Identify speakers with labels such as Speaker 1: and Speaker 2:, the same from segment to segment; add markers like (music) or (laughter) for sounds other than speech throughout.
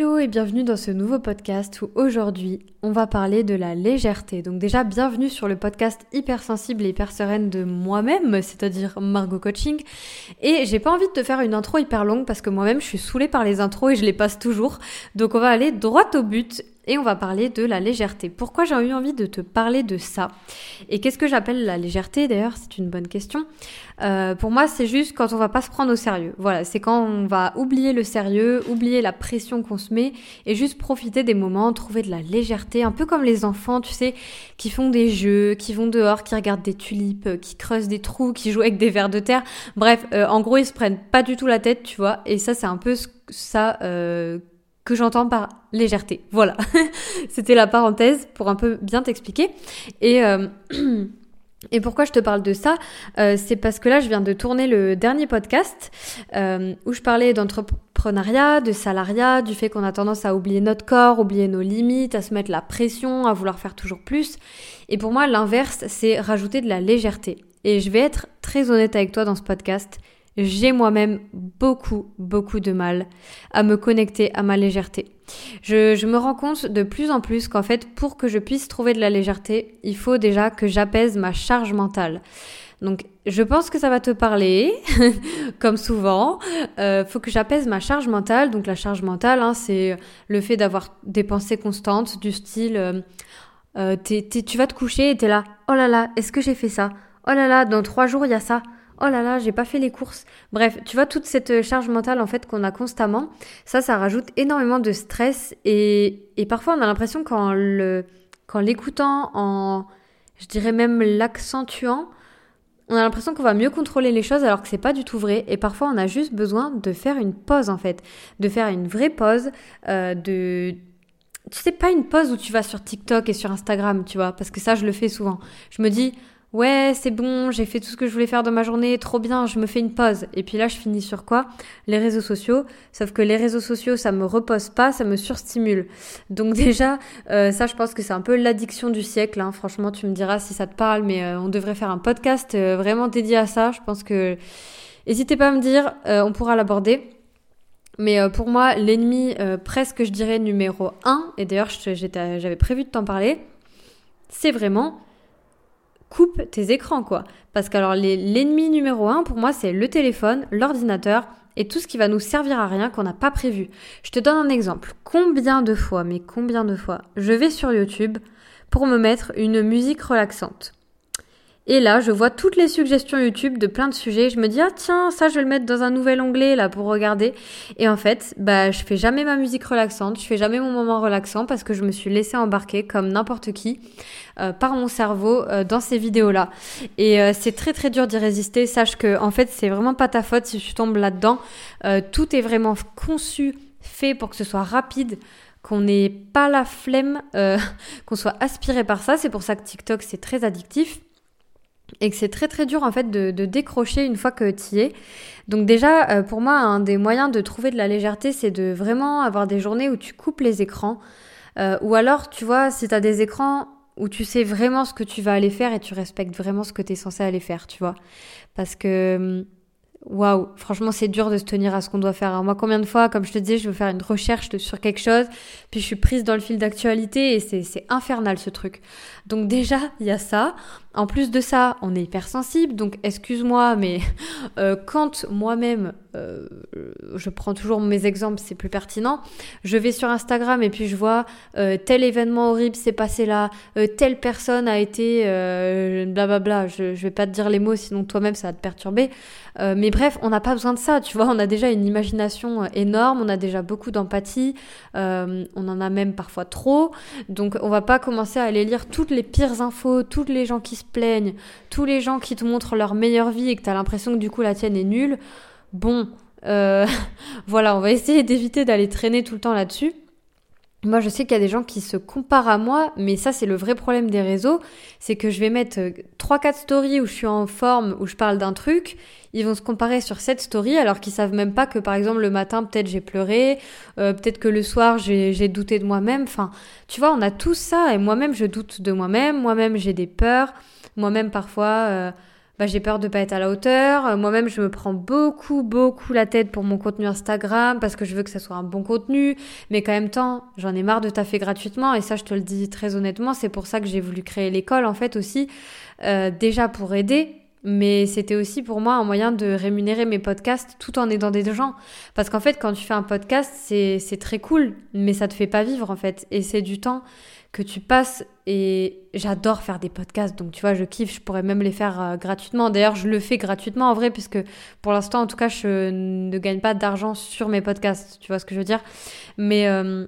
Speaker 1: Hello et bienvenue dans ce nouveau podcast où aujourd'hui on va parler de la légèreté. Donc déjà bienvenue sur le podcast hypersensible et hyper sereine de moi-même, c'est-à-dire Margot Coaching. Et j'ai pas envie de te faire une intro hyper longue parce que moi-même je suis saoulée par les intros et je les passe toujours. Donc on va aller droit au but et on va parler de la légèreté. Pourquoi j'ai eu envie de te parler de ça? Et qu'est-ce que j'appelle la légèreté D'ailleurs, c'est une bonne question. Euh, pour moi, c'est juste quand on va pas se prendre au sérieux. Voilà, c'est quand on va oublier le sérieux, oublier la pression qu'on se met et juste profiter des moments, trouver de la légèreté, un peu comme les enfants, tu sais, qui font des jeux, qui vont dehors, qui regardent des tulipes, euh, qui creusent des trous, qui jouent avec des vers de terre. Bref, euh, en gros, ils se prennent pas du tout la tête, tu vois. Et ça, c'est un peu ça j'entends par légèreté. Voilà, (laughs) c'était la parenthèse pour un peu bien t'expliquer. Et, euh, (clears throat) et pourquoi je te parle de ça euh, C'est parce que là, je viens de tourner le dernier podcast euh, où je parlais d'entrepreneuriat, de salariat, du fait qu'on a tendance à oublier notre corps, oublier nos limites, à se mettre la pression, à vouloir faire toujours plus. Et pour moi, l'inverse, c'est rajouter de la légèreté. Et je vais être très honnête avec toi dans ce podcast j'ai moi-même beaucoup, beaucoup de mal à me connecter à ma légèreté. Je, me rends compte de plus en plus qu'en fait, pour que je puisse trouver de la légèreté, il faut déjà que j'apaise ma charge mentale. Donc, je pense que ça va te parler, (laughs) comme souvent. Euh, faut que j'apaise ma charge mentale. Donc, la charge mentale, hein, c'est le fait d'avoir des pensées constantes du style, euh, euh tu vas te coucher et t'es là, oh là là, est-ce que j'ai fait ça? Oh là là, dans trois jours il y a ça oh là là, j'ai pas fait les courses. Bref, tu vois, toute cette charge mentale en fait qu'on a constamment, ça, ça rajoute énormément de stress et, et parfois on a l'impression qu'en le, l'écoutant, en, je dirais même l'accentuant, on a l'impression qu'on va mieux contrôler les choses alors que c'est pas du tout vrai et parfois on a juste besoin de faire une pause en fait, de faire une vraie pause, euh, de tu sais pas une pause où tu vas sur TikTok et sur Instagram, tu vois, parce que ça je le fais souvent. Je me dis ouais, c'est bon, j'ai fait tout ce que je voulais faire dans ma journée, trop bien, je me fais une pause. Et puis là, je finis sur quoi? Les réseaux sociaux. Sauf que les réseaux sociaux, ça me repose pas, ça me surstimule. Donc (laughs) déjà, euh, ça, je pense que c'est un peu l'addiction du siècle. Hein. Franchement, tu me diras si ça te parle, mais euh, on devrait faire un podcast euh, vraiment dédié à ça. Je pense que... N'hésitez pas à me dire, on pourra l'aborder. Mais pour moi, l'ennemi presque, je dirais, numéro un, et d'ailleurs, j'avais prévu de t'en parler, c'est vraiment coupe tes écrans, quoi. Parce que alors l'ennemi numéro un, pour moi, c'est le téléphone, l'ordinateur et tout ce qui va nous servir à rien qu'on n'a pas prévu. Je te donne un exemple. Combien de fois, mais combien de fois, je vais sur YouTube pour me mettre une musique relaxante? Et là, je vois toutes les suggestions YouTube de plein de sujets. Je me dis, ah tiens, ça, je vais le mettre dans un nouvel onglet là pour regarder. Et en fait, bah, je fais jamais ma musique relaxante, je fais jamais mon moment relaxant parce que je me suis laissé embarquer comme n'importe qui euh, par mon cerveau euh, dans ces vidéos-là. Et euh, c'est très très dur d'y résister. Sache que en fait, c'est vraiment pas ta faute si tu tombes là-dedans. tout est vraiment conçu, fait pour que ce soit rapide qu'on n'ait pas la flemme, (laughs) qu'on soit aspiré par ça. C'est pour ça que TikTok, c'est très addictif et que c'est très très dur en fait de, décrocher une fois que tu y es. Donc déjà, euh, pour moi, un des moyens de trouver de la légèreté, c'est de vraiment avoir des journées où tu coupes les écrans. Euh, ou alors, tu vois, si tu as des écrans où tu sais vraiment ce que tu vas aller faire et tu respectes vraiment ce que tu es censé aller faire, tu vois. Parce que hum, waouh, franchement, c'est dur de se tenir à ce qu'on doit faire. moi, combien de fois, comme je te disais, je veux faire une recherche sur quelque chose, puis je suis prise dans le fil d'actualité et c'est infernal ce truc. Donc déjà, il y a ça. En plus de ça, on est hypersensible, donc excuse-moi, mais (laughs) euh, quand moi-même, euh, je prends toujours mes exemples, c'est plus pertinent, je vais sur Instagram et puis je vois euh, tel événement horrible s'est passé là, telle personne a été blablabla, je, je vais pas te dire les mots, sinon toi-même ça va te perturber. mais bref, on n'a pas besoin de ça, tu vois, on a déjà une imagination énorme, on a déjà beaucoup d'empathie, on en a même parfois trop, donc on va pas commencer à aller lire toutes les pires infos, toutes les gens qui plaignent, tous les gens qui te montrent leur meilleure vie et que tu as l'impression que du coup la tienne est nulle, bon, euh, (laughs) voilà, on va essayer d'éviter d'aller traîner tout le temps là-dessus. Moi, je sais qu'il y a des gens qui se comparent à moi, mais ça, c'est le vrai problème des réseaux. C'est que je vais mettre 3-4 euh, stories où je suis en forme, où je parle d'un truc. Ils vont se comparer sur cette story, alors qu'ils savent même pas que, par exemple, le matin, peut-être j'ai pleuré, euh, peut-être que le soir, j'ai douté de moi-même. Enfin, tu vois, on a tout ça, et moi-même, je doute de moi-même. Moi-même, j'ai des peurs. Moi-même, parfois, euh, bah, j'ai peur de pas être à la hauteur. Euh, moi-même, je me prends beaucoup, beaucoup la tête pour mon contenu Instagram parce que je veux que ça soit un bon contenu. Mais quand même temps, j'en ai marre de taffer gratuitement. Et ça, je te le dis très honnêtement, c'est pour ça que j'ai voulu créer l'école, en fait, aussi. Euh, déjà pour aider, mais c'était aussi pour moi un moyen de rémunérer mes podcasts tout en aidant des gens. Parce qu'en fait, quand tu fais un podcast, c'est très cool, mais ça te fait pas vivre, en fait. Et c'est du temps que tu passes. Et j'adore faire des podcasts. Donc tu vois je kiffe. Je pourrais même les faire euh, gratuitement. D'ailleurs je le fais gratuitement en vrai puisque pour l'instant en tout cas je ne gagne pas d'argent sur mes podcasts. Tu vois ce que je veux dire? Mais euh,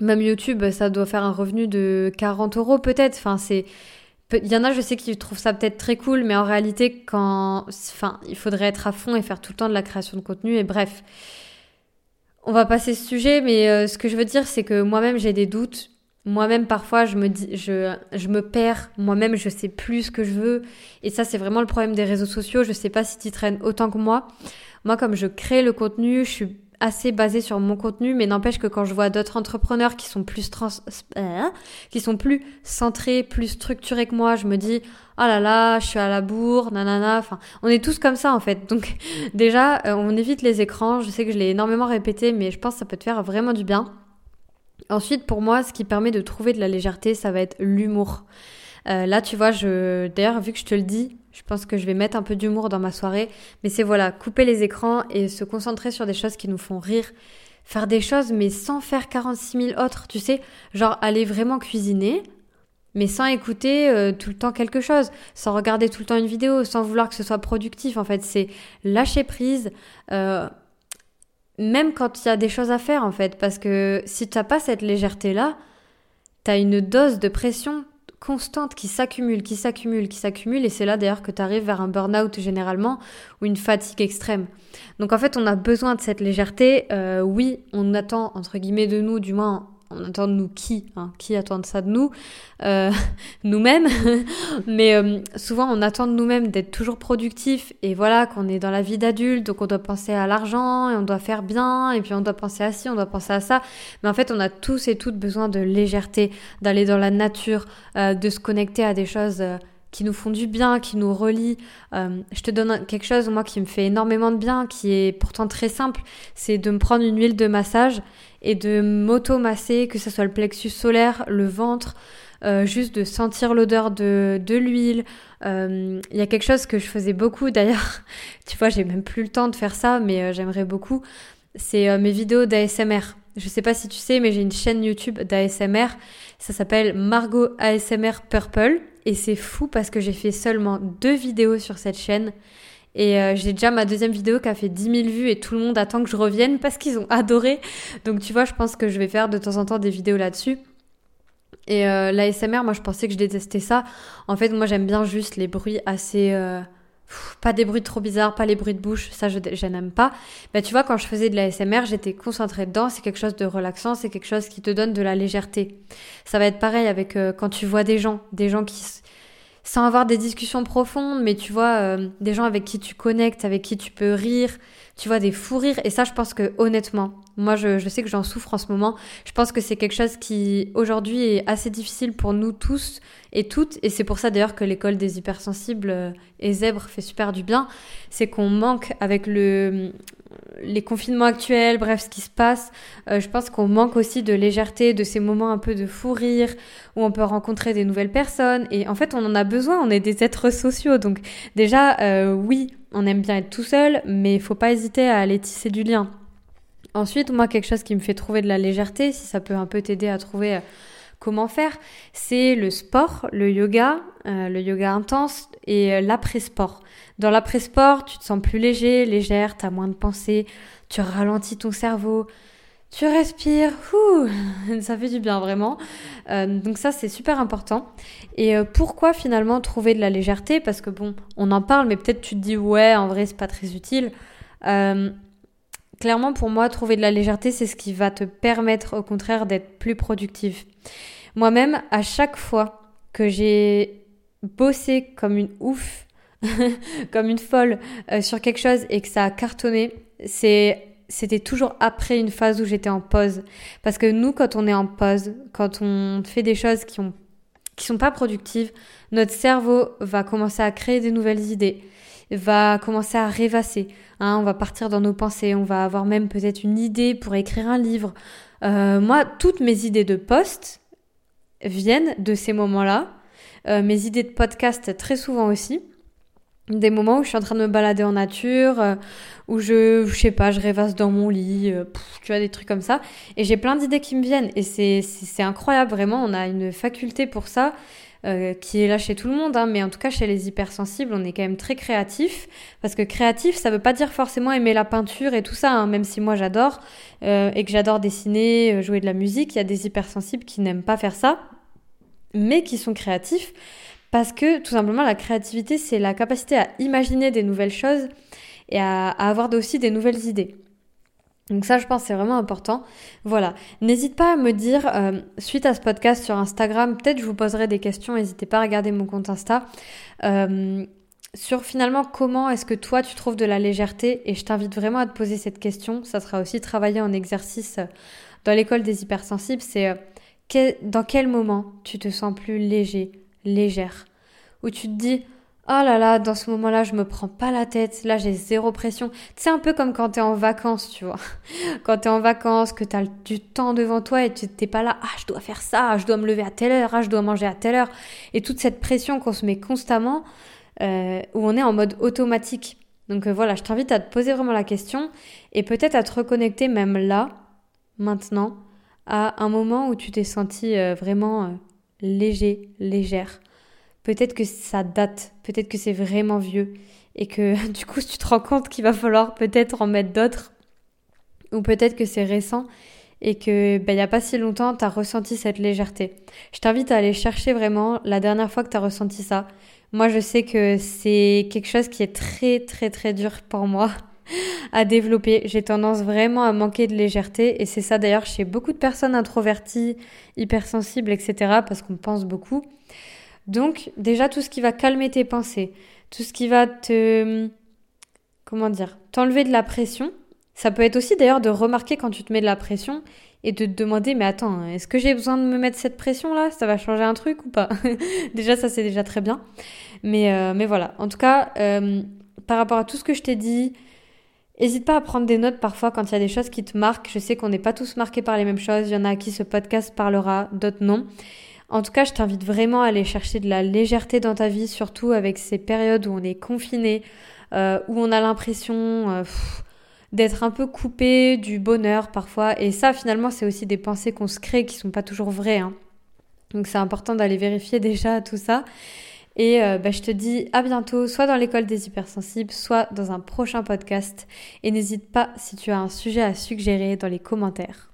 Speaker 1: même YouTube ça doit faire un revenu de 40 euros peut-être. Enfin c'est il y en a, je sais, qui trouvent ça peut-être très cool, mais en réalité, quand, enfin, il faudrait être à fond et faire tout le temps de la création de contenu. Et bref, on va passer ce sujet, mais euh, ce que je veux dire, c'est que moi-même, j'ai des doutes. Moi-même, parfois, je me dis, je, je me perds. Moi-même, je sais plus ce que je veux. Et ça, c'est vraiment le problème des réseaux sociaux. Je sais pas si tu traînes autant que moi. Moi, comme je crée le contenu, je suis assez basée sur mon contenu, mais n'empêche que quand je vois d'autres entrepreneurs qui sont plus trans, euh, qui sont plus centrés, plus structurés que moi, je me dis oh là là, je suis à la bourre, nanana. On est tous comme ça en fait. Donc (laughs) déjà, euh, on évite les écrans. Je sais que je l'ai énormément répété, mais je pense que ça peut te faire vraiment du bien. Ensuite, pour moi, ce qui permet de trouver de la légèreté, ça va être l'humour. Euh, là, tu vois, je, d'ailleurs, vu que je te le dis, je pense que je vais mettre un peu d'humour dans ma soirée. Mais c'est voilà, couper les écrans et se concentrer sur des choses qui nous font rire. Faire des choses, mais sans faire 46 000 autres, tu sais. Genre, aller vraiment cuisiner, mais sans écouter euh, tout le temps quelque chose, sans regarder tout le temps une vidéo, sans vouloir que ce soit productif. En fait, c'est lâcher prise. Euh, même quand il y a des choses à faire en fait, parce que si tu n'as pas cette légèreté-là, tu as une dose de pression constante qui s'accumule, qui s'accumule, qui s'accumule, et c'est là d'ailleurs que tu arrives vers un burn-out généralement ou une fatigue extrême. Donc en fait, on a besoin de cette légèreté. Euh, oui, on attend entre guillemets de nous, du moins on attend de nous qui hein, Qui attend ça de nous euh, (laughs) Nous-mêmes. (laughs) Mais euh, souvent, on attend de nous-mêmes d'être toujours productif et voilà qu'on est dans la vie d'adulte, donc on doit penser à l'argent et on doit faire bien et puis on doit penser à ci, on doit penser à ça. Mais en fait, on a tous et toutes besoin de légèreté, d'aller dans la nature, euh, de se connecter à des choses qui nous font du bien, qui nous relient. je te donne quelque chose, moi, qui me fait énormément de bien, qui est pourtant très simple, c'est de me prendre une huile de massage et de m'auto-masser, que ce soit le plexus solaire, le ventre, euh, juste de sentir l'odeur de, l'huile. Euh, il y a quelque chose que je faisais beaucoup d'ailleurs, (laughs) tu vois, j'ai même plus le temps de faire ça, mais euh, j'aimerais beaucoup. C'est mes vidéos d'ASMR. Je sais pas si tu sais, mais j'ai une chaîne YouTube d'ASMR. Ça s'appelle Margot ASMR Purple. Et c'est fou parce que j'ai fait seulement deux vidéos sur cette chaîne. Et euh, j'ai déjà ma deuxième vidéo qui a fait 10 000 vues et tout le monde attend que je revienne parce qu'ils ont (laughs) adoré. Donc tu vois, je pense que je vais faire de temps en temps des vidéos là-dessus. Et euh, l'ASMR, moi je pensais que je détestais ça. En fait, moi j'aime bien juste les bruits assez... Euh, pas des bruits trop bizarres, pas les bruits de bouche, ça je, n'aime pas. Mais tu vois, quand je faisais de l'ASMR, j'étais concentrée dedans, c'est quelque chose de relaxant, c'est quelque chose qui te donne de la légèreté. Ça va être pareil avec quand tu vois des gens, des gens qui, sans avoir des discussions profondes, mais tu vois, euh, des gens avec qui tu connectes, avec qui tu peux rire, tu vois, des fous rires. Et ça, je pense que honnêtement, moi, je, je sais que j'en souffre en ce moment. Je pense que c'est quelque chose qui, aujourd'hui, est assez difficile pour nous tous et toutes. Et c'est pour ça, d'ailleurs, que l'école des hypersensibles euh, et zèbres fait super du bien. C'est qu'on manque avec le, les confinements actuels, bref, ce qui se passe, euh, je pense qu'on manque aussi de légèreté, de ces moments un peu de fou rire, où on peut rencontrer des nouvelles personnes. Et en fait, on en a besoin, on est des êtres sociaux. Donc déjà, euh, oui, on aime bien être tout seul, mais il faut pas hésiter à aller tisser du lien. Ensuite, moi, quelque chose qui me fait trouver de la légèreté, si ça peut un peu t'aider à trouver... Euh, comment faire, c'est le sport, le yoga, le yoga intense et l'après-sport. Dans l'après-sport, tu te sens plus léger, légère, tu as moins de pensées, tu ralentis ton cerveau, tu respires, (laughs) ça fait du bien vraiment. Euh, donc ça c'est super important. Et euh, pourquoi finalement trouver de la légèreté? Parce que bon, on en parle, mais peut-être tu te dis ouais, en vrai c'est pas très utile. Euh, clairement pour moi, trouver de la légèreté, c'est ce qui va te permettre au contraire d'être plus productif. Moi-même, à chaque fois que j'ai bossé comme une ouf (laughs) comme une folle sur quelque chose et que ça a cartonné, c'est c'était toujours après une phase où j'étais en pause. Parce que nous, quand on est en pause, quand on fait des choses qui ont qui sont pas productives, notre cerveau va commencer à créer des nouvelles idées, va commencer à rêvasser. Hein, on va partir dans nos pensées, on va avoir même peut-être une idée pour écrire un livre. Euh, moi, toutes mes idées de post viennent de ces moments-là. Euh, mes idées de podcast très souvent aussi des moments où je suis en train de me balader en nature, euh, où je, je sais pas, je rêvasse dans mon lit, euh, tu vois, des trucs comme ça. Et j'ai plein d'idées qui me viennent. Et c'est, incroyable, vraiment. On a une faculté pour ça, euh, qui est là chez tout le monde, hein, mais en tout cas chez les hypersensibles, on est quand même très créatif. Parce que créatif, ça veut pas dire forcément aimer la peinture et tout ça, hein, même si moi j'adore, et que j'adore dessiner, jouer de la musique. Il y a des hypersensibles qui n'aiment pas faire ça, mais qui sont créatifs. Parce que tout simplement, la créativité, c'est la capacité à imaginer des nouvelles choses et à, avoir aussi des nouvelles idées. Donc ça, je pense, c'est vraiment important. Voilà. N'hésite pas à me dire, euh, suite à ce podcast sur Instagram, peut-être je vous poserai des questions, n'hésitez pas à regarder mon compte Insta, euh, sur finalement comment est-ce que toi, tu trouves de la légèreté? Et je t'invite vraiment à te poser cette question. Ça sera aussi travailler en exercice dans l'école des hypersensibles. C'est euh, dans quel moment tu te sens plus léger, légère, où tu te dis Oh là là, dans ce moment-là, je me prends pas la tête. Là, j'ai zéro pression. C'est un peu comme quand t'es en vacances, tu vois. (laughs) Quand t'es en vacances, que t'as du temps devant toi et tu t'es pas là. Ah, je dois faire ça. Je dois me lever à telle heure. Ah, je dois manger à telle heure. Et toute cette pression qu'on se met constamment, euh, où on est en mode automatique. Donc euh, voilà, je t'invite à te poser vraiment la question et peut-être à te reconnecter même là, maintenant, à un moment où tu t'es senti euh, vraiment léger, légère. Peut-être que ça date, peut-être que c'est vraiment vieux et que (laughs) du coup tu te rends compte qu'il va falloir peut-être en mettre d'autres ou peut-être que c'est récent et que ben, il n'y a pas si longtemps tu as ressenti cette légèreté. Je t'invite à aller chercher vraiment la dernière fois que tu as ressenti ça. Moi je sais que c'est quelque chose qui est très très très dur pour moi à développer. J'ai tendance vraiment à manquer de légèreté et c'est ça d'ailleurs chez beaucoup de personnes introverties, hypersensibles, etc. parce qu'on pense beaucoup. Donc déjà tout ce qui va calmer tes pensées, tout ce qui va te... comment dire T'enlever de la pression. Ça peut être aussi d'ailleurs de remarquer quand tu te mets de la pression et de te demander mais attends, est-ce que j'ai besoin de me mettre cette pression là Ça va changer un truc ou pas? (laughs) Déjà ça c'est déjà très bien. Mais, euh, mais voilà, en tout cas, euh, par rapport à tout ce que je t'ai dit, N'hésite pas à prendre des notes parfois quand il y a des choses qui te marquent. Je sais qu'on n'est pas tous marqués par les mêmes choses. Il y en a à qui ce podcast parlera, d'autres non. En tout cas, je t'invite vraiment à aller chercher de la légèreté dans ta vie, surtout avec ces périodes où on est confiné, euh, où on a l'impression euh, d'être un peu coupé du bonheur parfois. Et ça, finalement, c'est aussi des pensées qu'on se crée qui sont pas toujours vraies. Hein. Donc c'est important d'aller vérifier (laughs) déjà tout ça. Et euh, bah, je te dis à bientôt, soit dans l'école des hypersensibles, soit dans un prochain podcast. Et n'hésite pas si tu as un sujet à suggérer dans les commentaires.